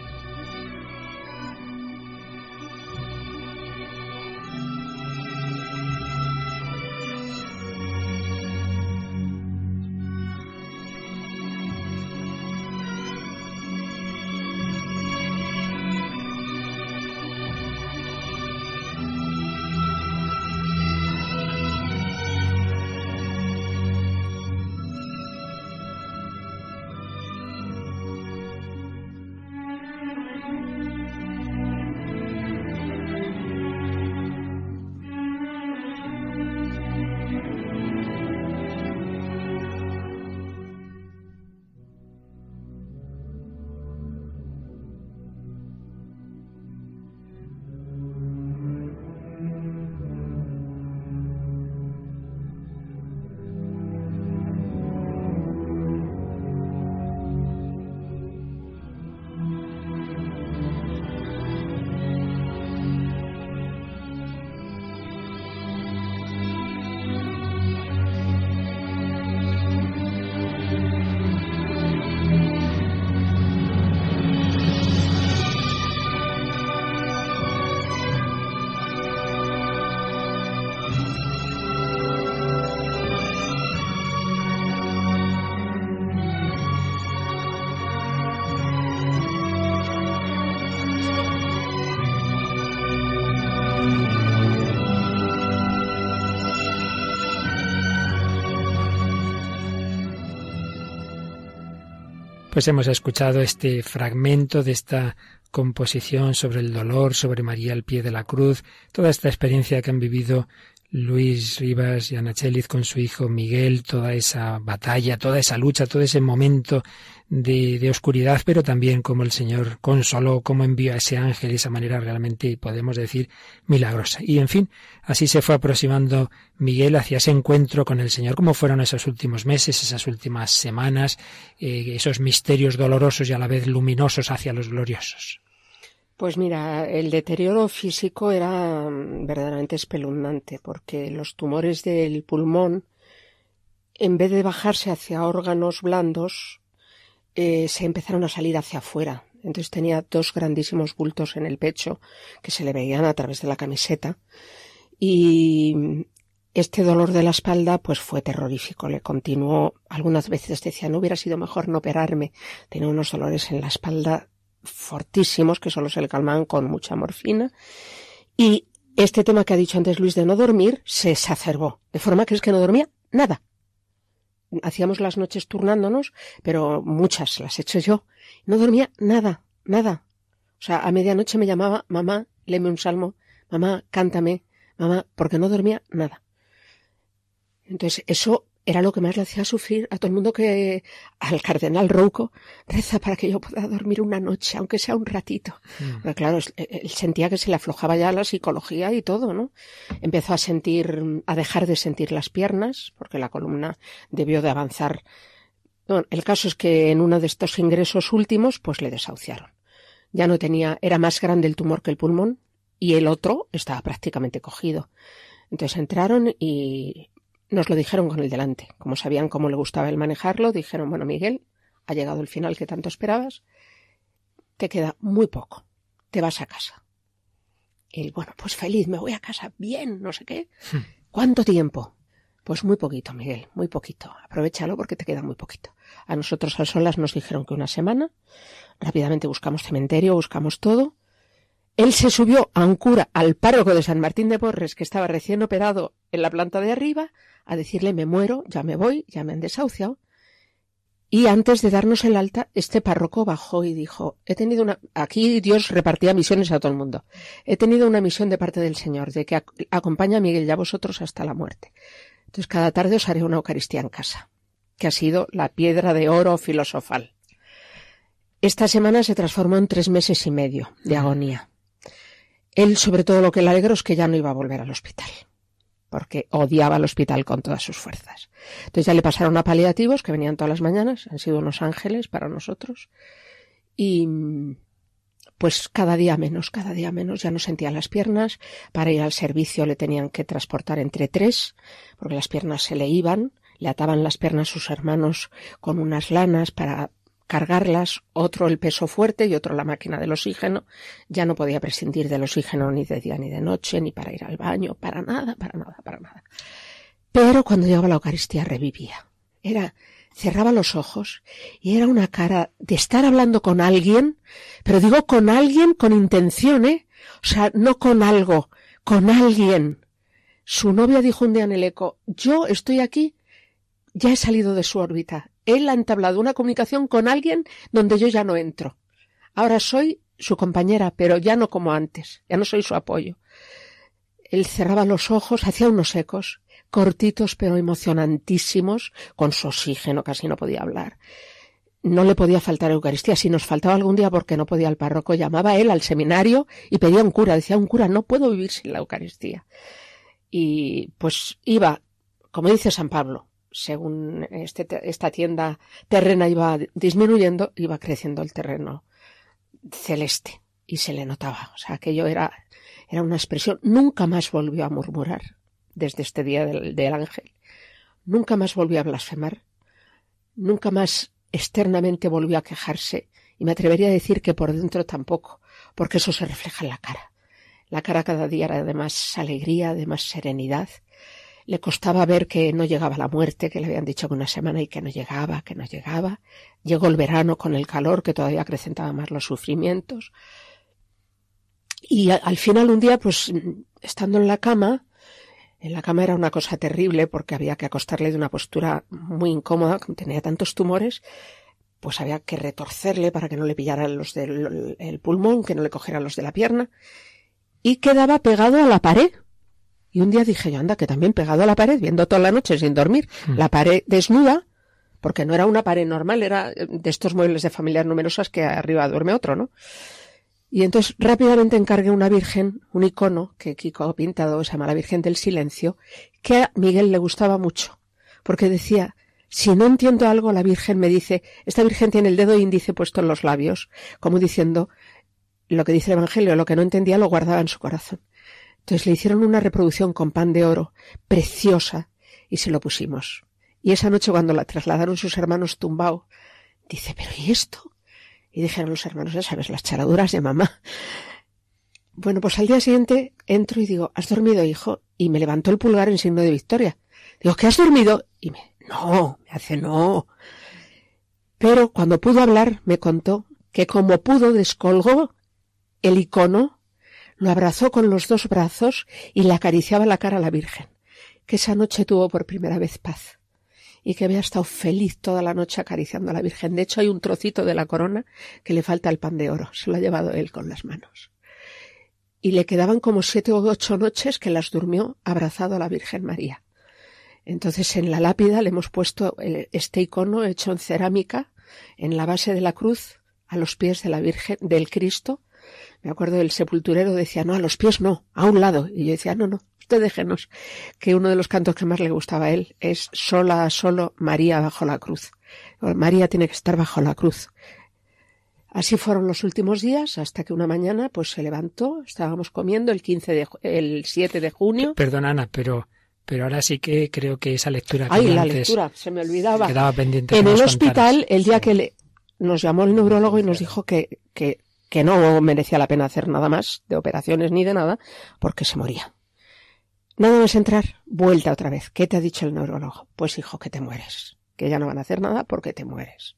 Pues hemos escuchado este fragmento de esta composición sobre el dolor, sobre María al pie de la cruz, toda esta experiencia que han vivido Luis Rivas y Ana Cheliz con su hijo Miguel, toda esa batalla, toda esa lucha, todo ese momento de, oscuridad, pero también como el Señor consoló, como envió a ese ángel de esa manera realmente, podemos decir, milagrosa. Y en fin, así se fue aproximando Miguel hacia ese encuentro con el Señor. ¿Cómo fueron esos últimos meses, esas últimas semanas, eh, esos misterios dolorosos y a la vez luminosos hacia los gloriosos? Pues mira, el deterioro físico era verdaderamente espeluznante, porque los tumores del pulmón, en vez de bajarse hacia órganos blandos, eh, se empezaron a salir hacia afuera. Entonces tenía dos grandísimos bultos en el pecho que se le veían a través de la camiseta. Y este dolor de la espalda pues fue terrorífico. Le continuó, algunas veces decía, no hubiera sido mejor no operarme. Tenía unos dolores en la espalda fortísimos que solo se le calmaban con mucha morfina. Y este tema que ha dicho antes Luis de no dormir se exacerbó. De forma que es que no dormía nada hacíamos las noches turnándonos, pero muchas las he hecho yo. No dormía nada, nada. O sea, a medianoche me llamaba, mamá, léeme un salmo, mamá, cántame, mamá, porque no dormía nada. Entonces, eso era lo que más le hacía sufrir a todo el mundo que al cardenal Rouco reza para que yo pueda dormir una noche, aunque sea un ratito. Mm. claro, él sentía que se le aflojaba ya la psicología y todo, ¿no? Empezó a sentir, a dejar de sentir las piernas, porque la columna debió de avanzar. Bueno, el caso es que en uno de estos ingresos últimos, pues le desahuciaron. Ya no tenía, era más grande el tumor que el pulmón y el otro estaba prácticamente cogido. Entonces entraron y nos lo dijeron con el delante. Como sabían cómo le gustaba el manejarlo, dijeron, bueno, Miguel, ha llegado el final que tanto esperabas, te queda muy poco, te vas a casa. Y bueno, pues feliz, me voy a casa, bien, no sé qué. Hmm. ¿Cuánto tiempo? Pues muy poquito, Miguel, muy poquito. Aprovechalo porque te queda muy poquito. A nosotros a solas nos dijeron que una semana. Rápidamente buscamos cementerio, buscamos todo. Él se subió a un cura, al párroco de San Martín de Porres, que estaba recién operado en la planta de arriba, a decirle me muero, ya me voy, ya me han desahuciado. Y antes de darnos el alta, este párroco bajó y dijo, he tenido una, aquí Dios repartía misiones a todo el mundo. He tenido una misión de parte del Señor, de que acompaña a Miguel y a vosotros hasta la muerte. Entonces cada tarde os haré una Eucaristía en casa, que ha sido la piedra de oro filosofal. Esta semana se transformó en tres meses y medio de agonía. Él, sobre todo, lo que le alegró es que ya no iba a volver al hospital porque odiaba el hospital con todas sus fuerzas. Entonces ya le pasaron a paliativos que venían todas las mañanas, han sido unos ángeles para nosotros. Y pues cada día menos, cada día menos, ya no sentía las piernas. Para ir al servicio le tenían que transportar entre tres, porque las piernas se le iban, le ataban las piernas sus hermanos con unas lanas para cargarlas, otro el peso fuerte y otro la máquina del oxígeno. Ya no podía prescindir del oxígeno ni de día ni de noche, ni para ir al baño, para nada, para nada, para nada. Pero cuando llegaba la Eucaristía revivía. Era, cerraba los ojos y era una cara de estar hablando con alguien, pero digo con alguien con intención, ¿eh? O sea, no con algo, con alguien. Su novia dijo un día en el eco, yo estoy aquí, ya he salido de su órbita, él ha entablado una comunicación con alguien donde yo ya no entro. Ahora soy su compañera, pero ya no como antes, ya no soy su apoyo. Él cerraba los ojos, hacía unos ecos, cortitos pero emocionantísimos, con su oxígeno, casi no podía hablar. No le podía faltar Eucaristía. Si nos faltaba algún día porque no podía el párroco, llamaba él al seminario y pedía un cura. Decía un cura, no puedo vivir sin la Eucaristía. Y pues iba, como dice San Pablo, según este, esta tienda terrena iba disminuyendo, iba creciendo el terreno celeste y se le notaba. O sea, aquello era, era una expresión. Nunca más volvió a murmurar desde este día del, del ángel. Nunca más volvió a blasfemar. Nunca más externamente volvió a quejarse. Y me atrevería a decir que por dentro tampoco, porque eso se refleja en la cara. La cara cada día era de más alegría, de más serenidad, le costaba ver que no llegaba la muerte, que le habían dicho que una semana y que no llegaba, que no llegaba. Llegó el verano con el calor que todavía acrecentaba más los sufrimientos. Y al final un día, pues, estando en la cama, en la cama era una cosa terrible porque había que acostarle de una postura muy incómoda, tenía tantos tumores, pues había que retorcerle para que no le pillaran los del pulmón, que no le cogieran los de la pierna, y quedaba pegado a la pared, y un día dije yo, anda, que también pegado a la pared, viendo toda la noche sin dormir, mm. la pared desnuda, porque no era una pared normal, era de estos muebles de familias numerosas que arriba duerme otro, ¿no? Y entonces rápidamente encargué una virgen, un icono que Kiko ha pintado, se llama la Virgen del Silencio, que a Miguel le gustaba mucho, porque decía, si no entiendo algo, la Virgen me dice, esta Virgen tiene el dedo índice puesto en los labios, como diciendo, lo que dice el Evangelio, lo que no entendía lo guardaba en su corazón. Entonces le hicieron una reproducción con pan de oro, preciosa, y se lo pusimos. Y esa noche cuando la trasladaron sus hermanos tumbao, dice, pero ¿y esto? Y dijeron los hermanos, ya sabes, las charaduras de mamá. Bueno, pues al día siguiente entro y digo, ¿has dormido, hijo? Y me levantó el pulgar en signo de victoria. Digo, ¿qué has dormido? Y me, no, me hace no. Pero cuando pudo hablar, me contó que como pudo descolgó el icono lo abrazó con los dos brazos y le acariciaba la cara a la Virgen, que esa noche tuvo por primera vez paz y que había estado feliz toda la noche acariciando a la Virgen. De hecho, hay un trocito de la corona que le falta el pan de oro. Se lo ha llevado él con las manos. y le quedaban como siete o ocho noches que las durmió abrazado a la Virgen María. Entonces en la lápida le hemos puesto este icono hecho en cerámica en la base de la cruz a los pies de la Virgen del Cristo. Me acuerdo del sepulturero decía, no, a los pies no, a un lado. Y yo decía, no, no, usted déjenos, que uno de los cantos que más le gustaba a él es sola, solo María bajo la cruz. María tiene que estar bajo la cruz. Así fueron los últimos días hasta que una mañana pues se levantó, estábamos comiendo el 15 de el 7 de junio. Perdona Ana, pero pero ahora sí que creo que esa lectura que Ay, la lectura, se me olvidaba. Quedaba pendiente. En el hospital, el día que nos llamó el neurólogo y nos dijo que, que, que no merecía la pena hacer nada más de operaciones ni de nada, porque se moría. Nada más entrar, vuelta otra vez. ¿Qué te ha dicho el neurólogo? Pues hijo, que te mueres. Que ya no van a hacer nada porque te mueres.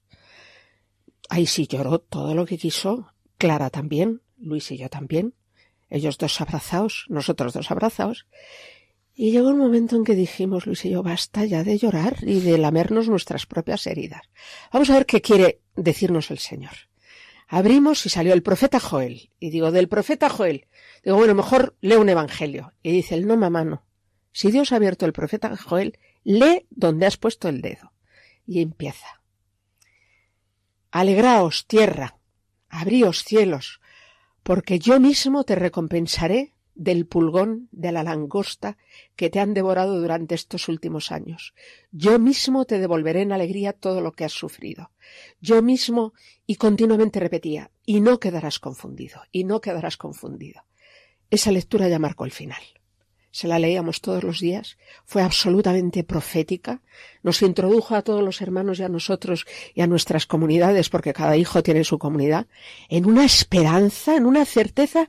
Ahí sí lloró todo lo que quiso. Clara también, Luis y yo también. Ellos dos abrazados, nosotros dos abrazados. Y llegó un momento en que dijimos, Luis y yo, basta ya de llorar y de lamernos nuestras propias heridas. Vamos a ver qué quiere decirnos el Señor. Abrimos y salió el profeta Joel. Y digo, del profeta Joel. Digo, bueno, mejor lee un evangelio. Y dice el no, mamá, no. Si Dios ha abierto el profeta Joel, lee donde has puesto el dedo. Y empieza. Alegraos, tierra, abríos cielos, porque yo mismo te recompensaré del pulgón, de la langosta que te han devorado durante estos últimos años. Yo mismo te devolveré en alegría todo lo que has sufrido. Yo mismo, y continuamente repetía, y no quedarás confundido, y no quedarás confundido. Esa lectura ya marcó el final. Se la leíamos todos los días, fue absolutamente profética, nos introdujo a todos los hermanos y a nosotros y a nuestras comunidades, porque cada hijo tiene su comunidad, en una esperanza, en una certeza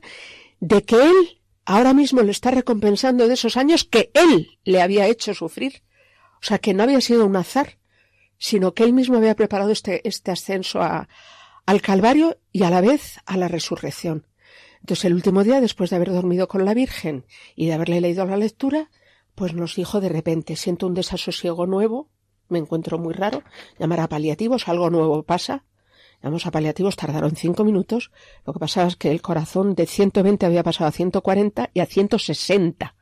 de que Él ahora mismo le está recompensando de esos años que él le había hecho sufrir. O sea, que no había sido un azar, sino que él mismo había preparado este, este ascenso al Calvario y a la vez a la resurrección. Entonces, el último día, después de haber dormido con la Virgen y de haberle leído la lectura, pues nos dijo de repente, siento un desasosiego nuevo, me encuentro muy raro, llamar a paliativos, algo nuevo pasa, Llamamos a paliativos, tardaron cinco minutos. Lo que pasaba es que el corazón de 120 había pasado a 140 y a 160.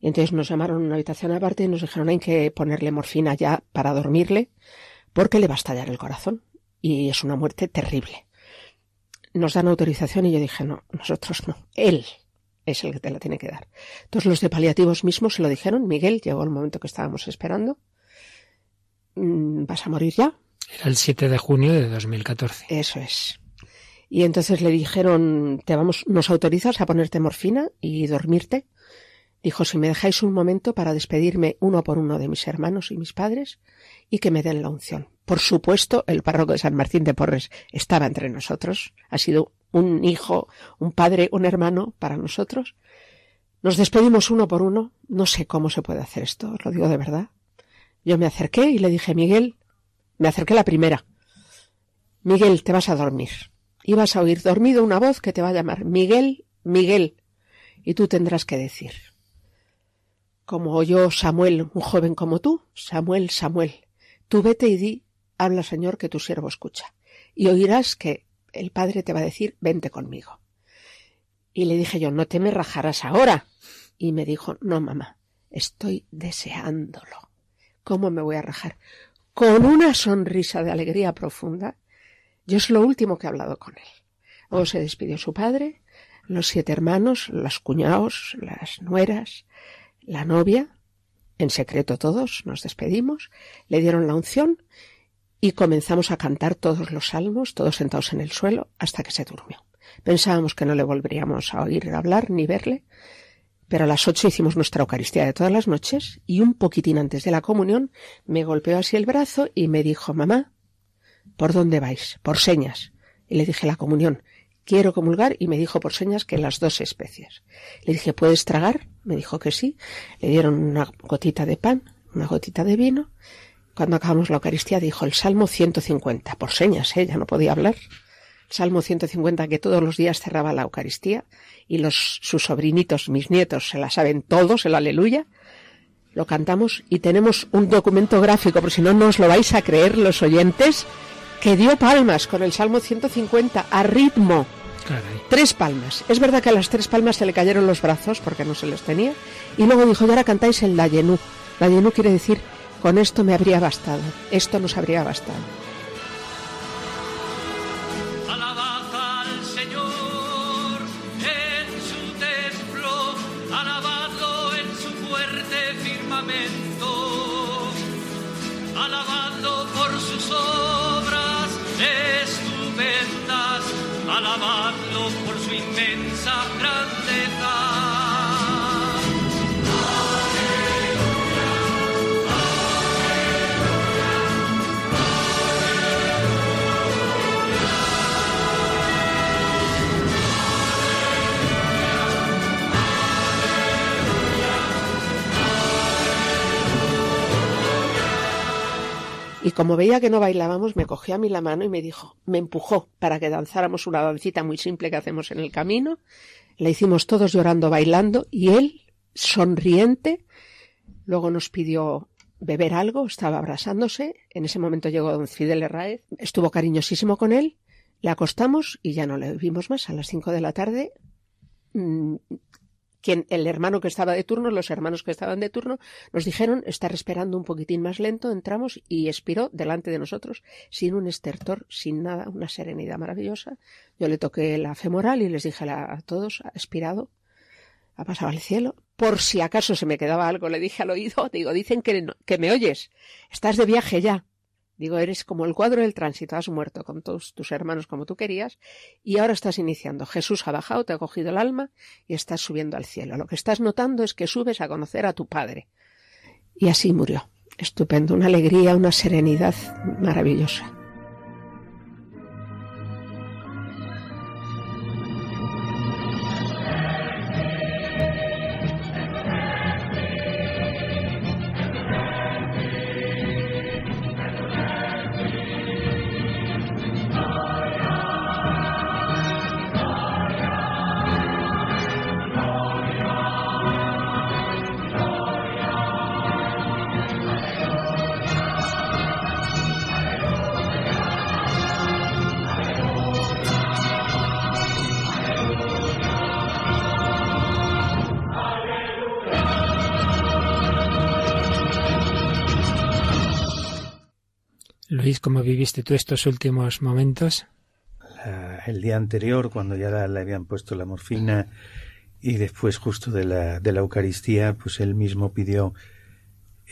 Y entonces nos llamaron a una habitación aparte y nos dijeron hay que ponerle morfina ya para dormirle porque le va a estallar el corazón. Y es una muerte terrible. Nos dan autorización y yo dije no, nosotros no. Él es el que te la tiene que dar. Entonces los de paliativos mismos se lo dijeron. Miguel llegó el momento que estábamos esperando. Mm, vas a morir ya. Era el 7 de junio de 2014. Eso es. Y entonces le dijeron, te vamos, nos autorizas a ponerte morfina y dormirte. Dijo, si me dejáis un momento para despedirme uno por uno de mis hermanos y mis padres y que me den la unción. Por supuesto, el párroco de San Martín de Porres estaba entre nosotros. Ha sido un hijo, un padre, un hermano para nosotros. Nos despedimos uno por uno. No sé cómo se puede hacer esto, os lo digo de verdad. Yo me acerqué y le dije, Miguel, me acerqué la primera. Miguel, te vas a dormir. Y vas a oír dormido una voz que te va a llamar Miguel, Miguel. Y tú tendrás que decir. Como oyó Samuel, un joven como tú, Samuel, Samuel, tú vete y di, habla Señor que tu siervo escucha. Y oirás que el Padre te va a decir, vente conmigo. Y le dije yo, no te me rajarás ahora. Y me dijo, no, mamá, estoy deseándolo. ¿Cómo me voy a rajar? Con una sonrisa de alegría profunda. Yo es lo último que he hablado con él. Luego se despidió su padre, los siete hermanos, los cuñados, las nueras, la novia, en secreto todos, nos despedimos, le dieron la unción y comenzamos a cantar todos los salmos, todos sentados en el suelo, hasta que se durmió. Pensábamos que no le volveríamos a oír hablar ni verle, pero a las ocho hicimos nuestra Eucaristía de todas las noches y un poquitín antes de la comunión me golpeó así el brazo y me dijo, mamá, ¿por dónde vais? Por señas. Y le dije la comunión, quiero comulgar y me dijo por señas que las dos especies. Le dije, ¿puedes tragar? Me dijo que sí. Le dieron una gotita de pan, una gotita de vino. Cuando acabamos la Eucaristía dijo el Salmo 150, por señas, ¿eh? ya no podía hablar. Salmo 150 que todos los días cerraba la Eucaristía y los sus sobrinitos, mis nietos, se la saben todos, el aleluya. Lo cantamos y tenemos un documento gráfico, por si no, no os lo vais a creer los oyentes, que dio palmas con el Salmo 150 a ritmo. Tres palmas. Es verdad que a las tres palmas se le cayeron los brazos porque no se los tenía. Y luego dijo, y ahora cantáis el Layenú. Layenú quiere decir, con esto me habría bastado. Esto nos habría bastado. Alabadlo por su inmensa grandeza. Como veía que no bailábamos, me cogió a mí la mano y me dijo, me empujó para que danzáramos una dancita muy simple que hacemos en el camino. La hicimos todos llorando, bailando, y él, sonriente, luego nos pidió beber algo, estaba abrasándose. En ese momento llegó don Fidel Herráez, estuvo cariñosísimo con él, le acostamos y ya no le vimos más. A las cinco de la tarde mm, quien, el hermano que estaba de turno, los hermanos que estaban de turno, nos dijeron estar esperando un poquitín más lento, entramos y expiró delante de nosotros, sin un estertor, sin nada, una serenidad maravillosa. Yo le toqué la femoral y les dije a todos, ha expirado, ha pasado al cielo. Por si acaso se me quedaba algo, le dije al oído, digo, dicen que, que me oyes, estás de viaje ya. Digo, eres como el cuadro del tránsito, has muerto con todos tus hermanos como tú querías y ahora estás iniciando. Jesús ha bajado, te ha cogido el alma y estás subiendo al cielo. Lo que estás notando es que subes a conocer a tu Padre. Y así murió. Estupendo, una alegría, una serenidad maravillosa. ¿Cómo viviste tú estos últimos momentos? el día anterior, cuando ya le habían puesto la morfina y después justo de la, de la Eucaristía, pues él mismo pidió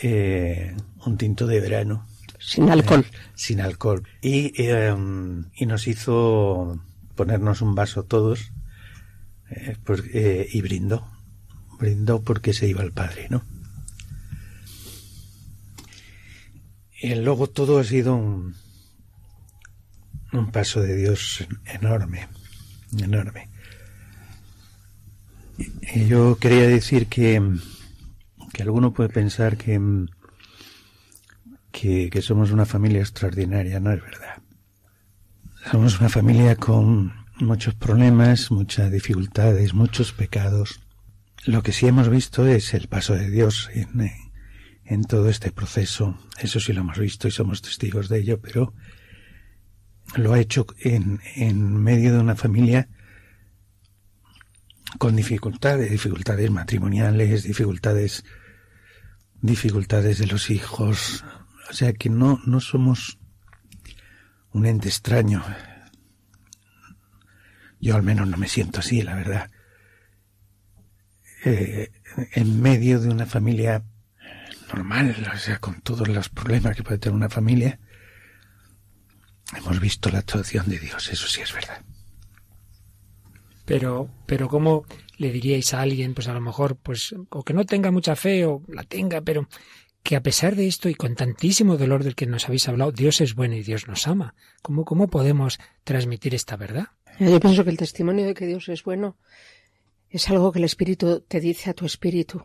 eh, un tinto de verano. Sin alcohol. Eh, sin alcohol. Y, em, y nos hizo ponernos un vaso todos eh, pues, y brindó. Brindó porque se iba el Padre, ¿no? Y luego todo ha sido un, paso de Dios enorme, enorme. Y yo quería decir que, que alguno puede pensar que, que, que somos una familia extraordinaria, no es verdad. Somos una familia con muchos problemas, muchas dificultades, muchos pecados. Lo que sí hemos visto es el paso de Dios en, en todo este proceso. Eso sí lo hemos visto y somos testigos de ello, pero lo ha hecho en, en medio de una familia con dificultades, dificultades matrimoniales, dificultades, dificultades de los hijos. O sea que no, no somos un ente extraño. Yo al menos no me siento así, la verdad. Eh, en medio de una familia normal, o sea, con todos los problemas que puede tener una familia, hemos visto la actuación de Dios, eso sí es verdad. Pero, pero ¿cómo le diríais a alguien, pues a lo mejor, pues, o que no tenga mucha fe, o la tenga, pero que a pesar de esto y con tantísimo dolor del que nos habéis hablado, Dios es bueno y Dios nos ama. ¿Cómo, cómo podemos transmitir esta verdad? Yo pienso que el testimonio de que Dios es bueno es algo que el Espíritu te dice a tu espíritu.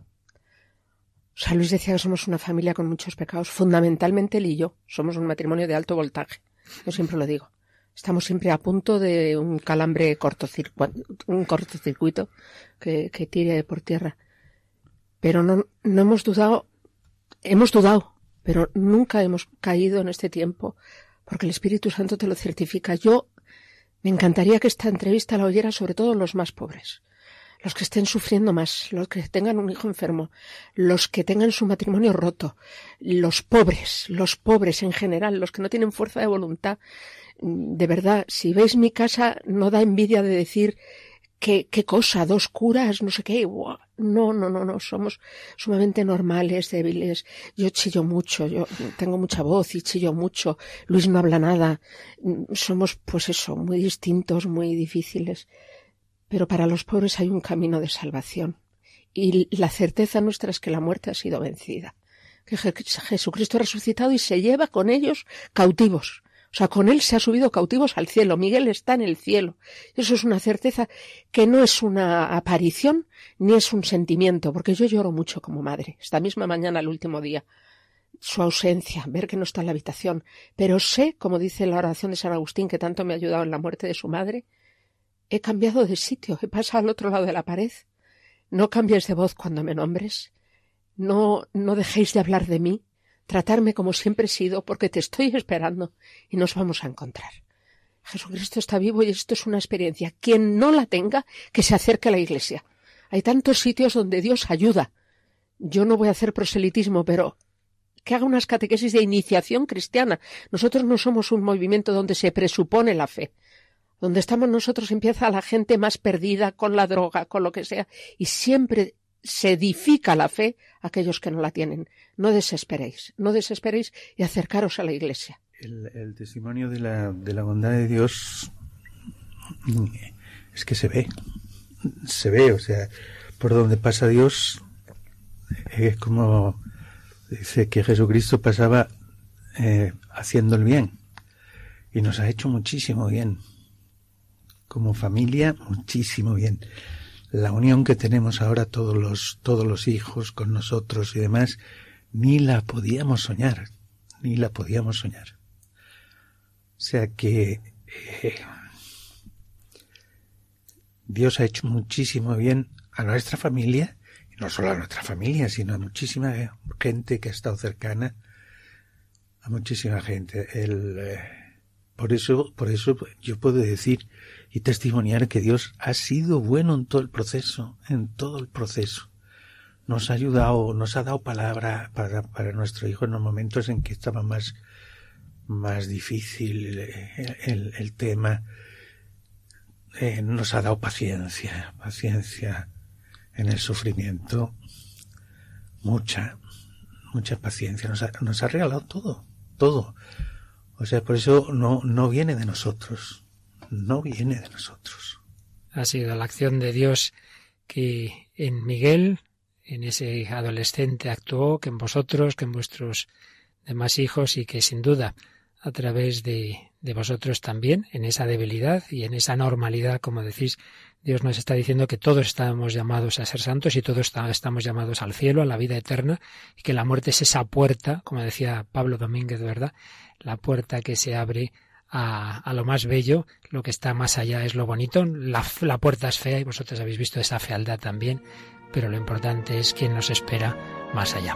San Luis decía que somos una familia con muchos pecados. Fundamentalmente él y yo somos un matrimonio de alto voltaje. Yo siempre lo digo. Estamos siempre a punto de un calambre cortocircuito, un cortocircuito que, que tire por tierra. Pero no, no hemos dudado, hemos dudado, pero nunca hemos caído en este tiempo, porque el Espíritu Santo te lo certifica. Yo Me encantaría que esta entrevista la oyera sobre todo los más pobres, los que estén sufriendo más, los que tengan un hijo enfermo, los que tengan su matrimonio roto, los pobres, los pobres en general, los que no tienen fuerza de voluntad. De verdad, si veis mi casa, no da envidia de decir qué, qué cosa, dos curas, no sé qué. No, no, no, no, somos sumamente normales, débiles. Yo chillo mucho, yo tengo mucha voz y chillo mucho. Luis no habla nada. Somos, pues eso, muy distintos, muy difíciles. Pero para los pobres hay un camino de salvación. Y la certeza nuestra es que la muerte ha sido vencida. Que Jesucristo ha resucitado y se lleva con ellos cautivos. O sea, con él se ha subido cautivos al cielo. Miguel está en el cielo. Eso es una certeza que no es una aparición ni es un sentimiento, porque yo lloro mucho como madre. Esta misma mañana, el último día, su ausencia, ver que no está en la habitación. Pero sé, como dice la oración de San Agustín, que tanto me ha ayudado en la muerte de su madre, he cambiado de sitio, he pasado al otro lado de la pared. No cambies de voz cuando me nombres. No, no dejéis de hablar de mí tratarme como siempre he sido, porque te estoy esperando y nos vamos a encontrar. Jesucristo está vivo y esto es una experiencia. Quien no la tenga, que se acerque a la iglesia. Hay tantos sitios donde Dios ayuda. Yo no voy a hacer proselitismo, pero que haga unas catequesis de iniciación cristiana. Nosotros no somos un movimiento donde se presupone la fe. Donde estamos nosotros empieza la gente más perdida con la droga, con lo que sea, y siempre se edifica la fe a aquellos que no la tienen. No desesperéis, no desesperéis y acercaros a la Iglesia. El, testimonio de la, de la bondad de Dios es que se ve, se ve, o sea, por donde pasa Dios es como dice que Jesucristo pasaba eh, haciendo el bien y nos ha hecho muchísimo bien. Como familia, muchísimo bien la unión que tenemos ahora todos los, todos los hijos con nosotros y demás, ni la podíamos soñar, ni la podíamos soñar. O sea que eh, Dios ha hecho muchísimo bien a nuestra familia, y no solo a nuestra familia, sino a muchísima gente que ha estado cercana, a muchísima gente. El, eh, por eso, por eso yo puedo decir y testimoniar que Dios ha sido bueno en todo el proceso, en todo el proceso. Nos ha ayudado, nos ha dado palabra para, para nuestro hijo en los momentos en que estaba más, más difícil el, el, tema. Eh, nos ha dado paciencia, paciencia en el sufrimiento, mucha, mucha paciencia. Nos ha, nos ha regalado todo, todo. O sea, por eso no, no viene de nosotros, no viene de nosotros. Ha sido la acción de Dios que en Miguel, en ese adolescente actuó, que en vosotros, que en vuestros demás hijos y que sin duda a través de, de vosotros también, en esa debilidad y en esa normalidad, como decís, Dios nos está diciendo que todos estamos llamados a ser santos y todos estamos llamados al cielo, a la vida eterna, y que la muerte es esa puerta, como decía Pablo Domínguez, ¿verdad? La puerta que se abre a, lo más bello, lo que está más allá es lo bonito. La, la puerta es fea y vosotros habéis visto esa fealdad también, pero lo importante es quién nos espera más allá.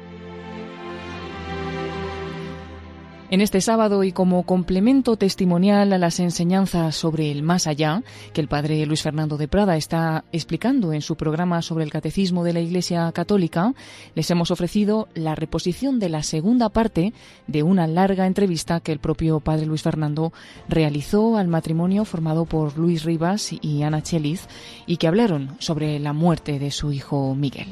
En este sábado y como complemento testimonial a las enseñanzas sobre el más allá que el padre Luis Fernando de Prada está explicando en su programa sobre el catecismo de la Iglesia Católica, les hemos ofrecido la reposición de la segunda parte de una larga entrevista que el propio padre Luis Fernando realizó al matrimonio formado por Luis Rivas y Ana Cheliz y que hablaron sobre la muerte de su hijo Miguel.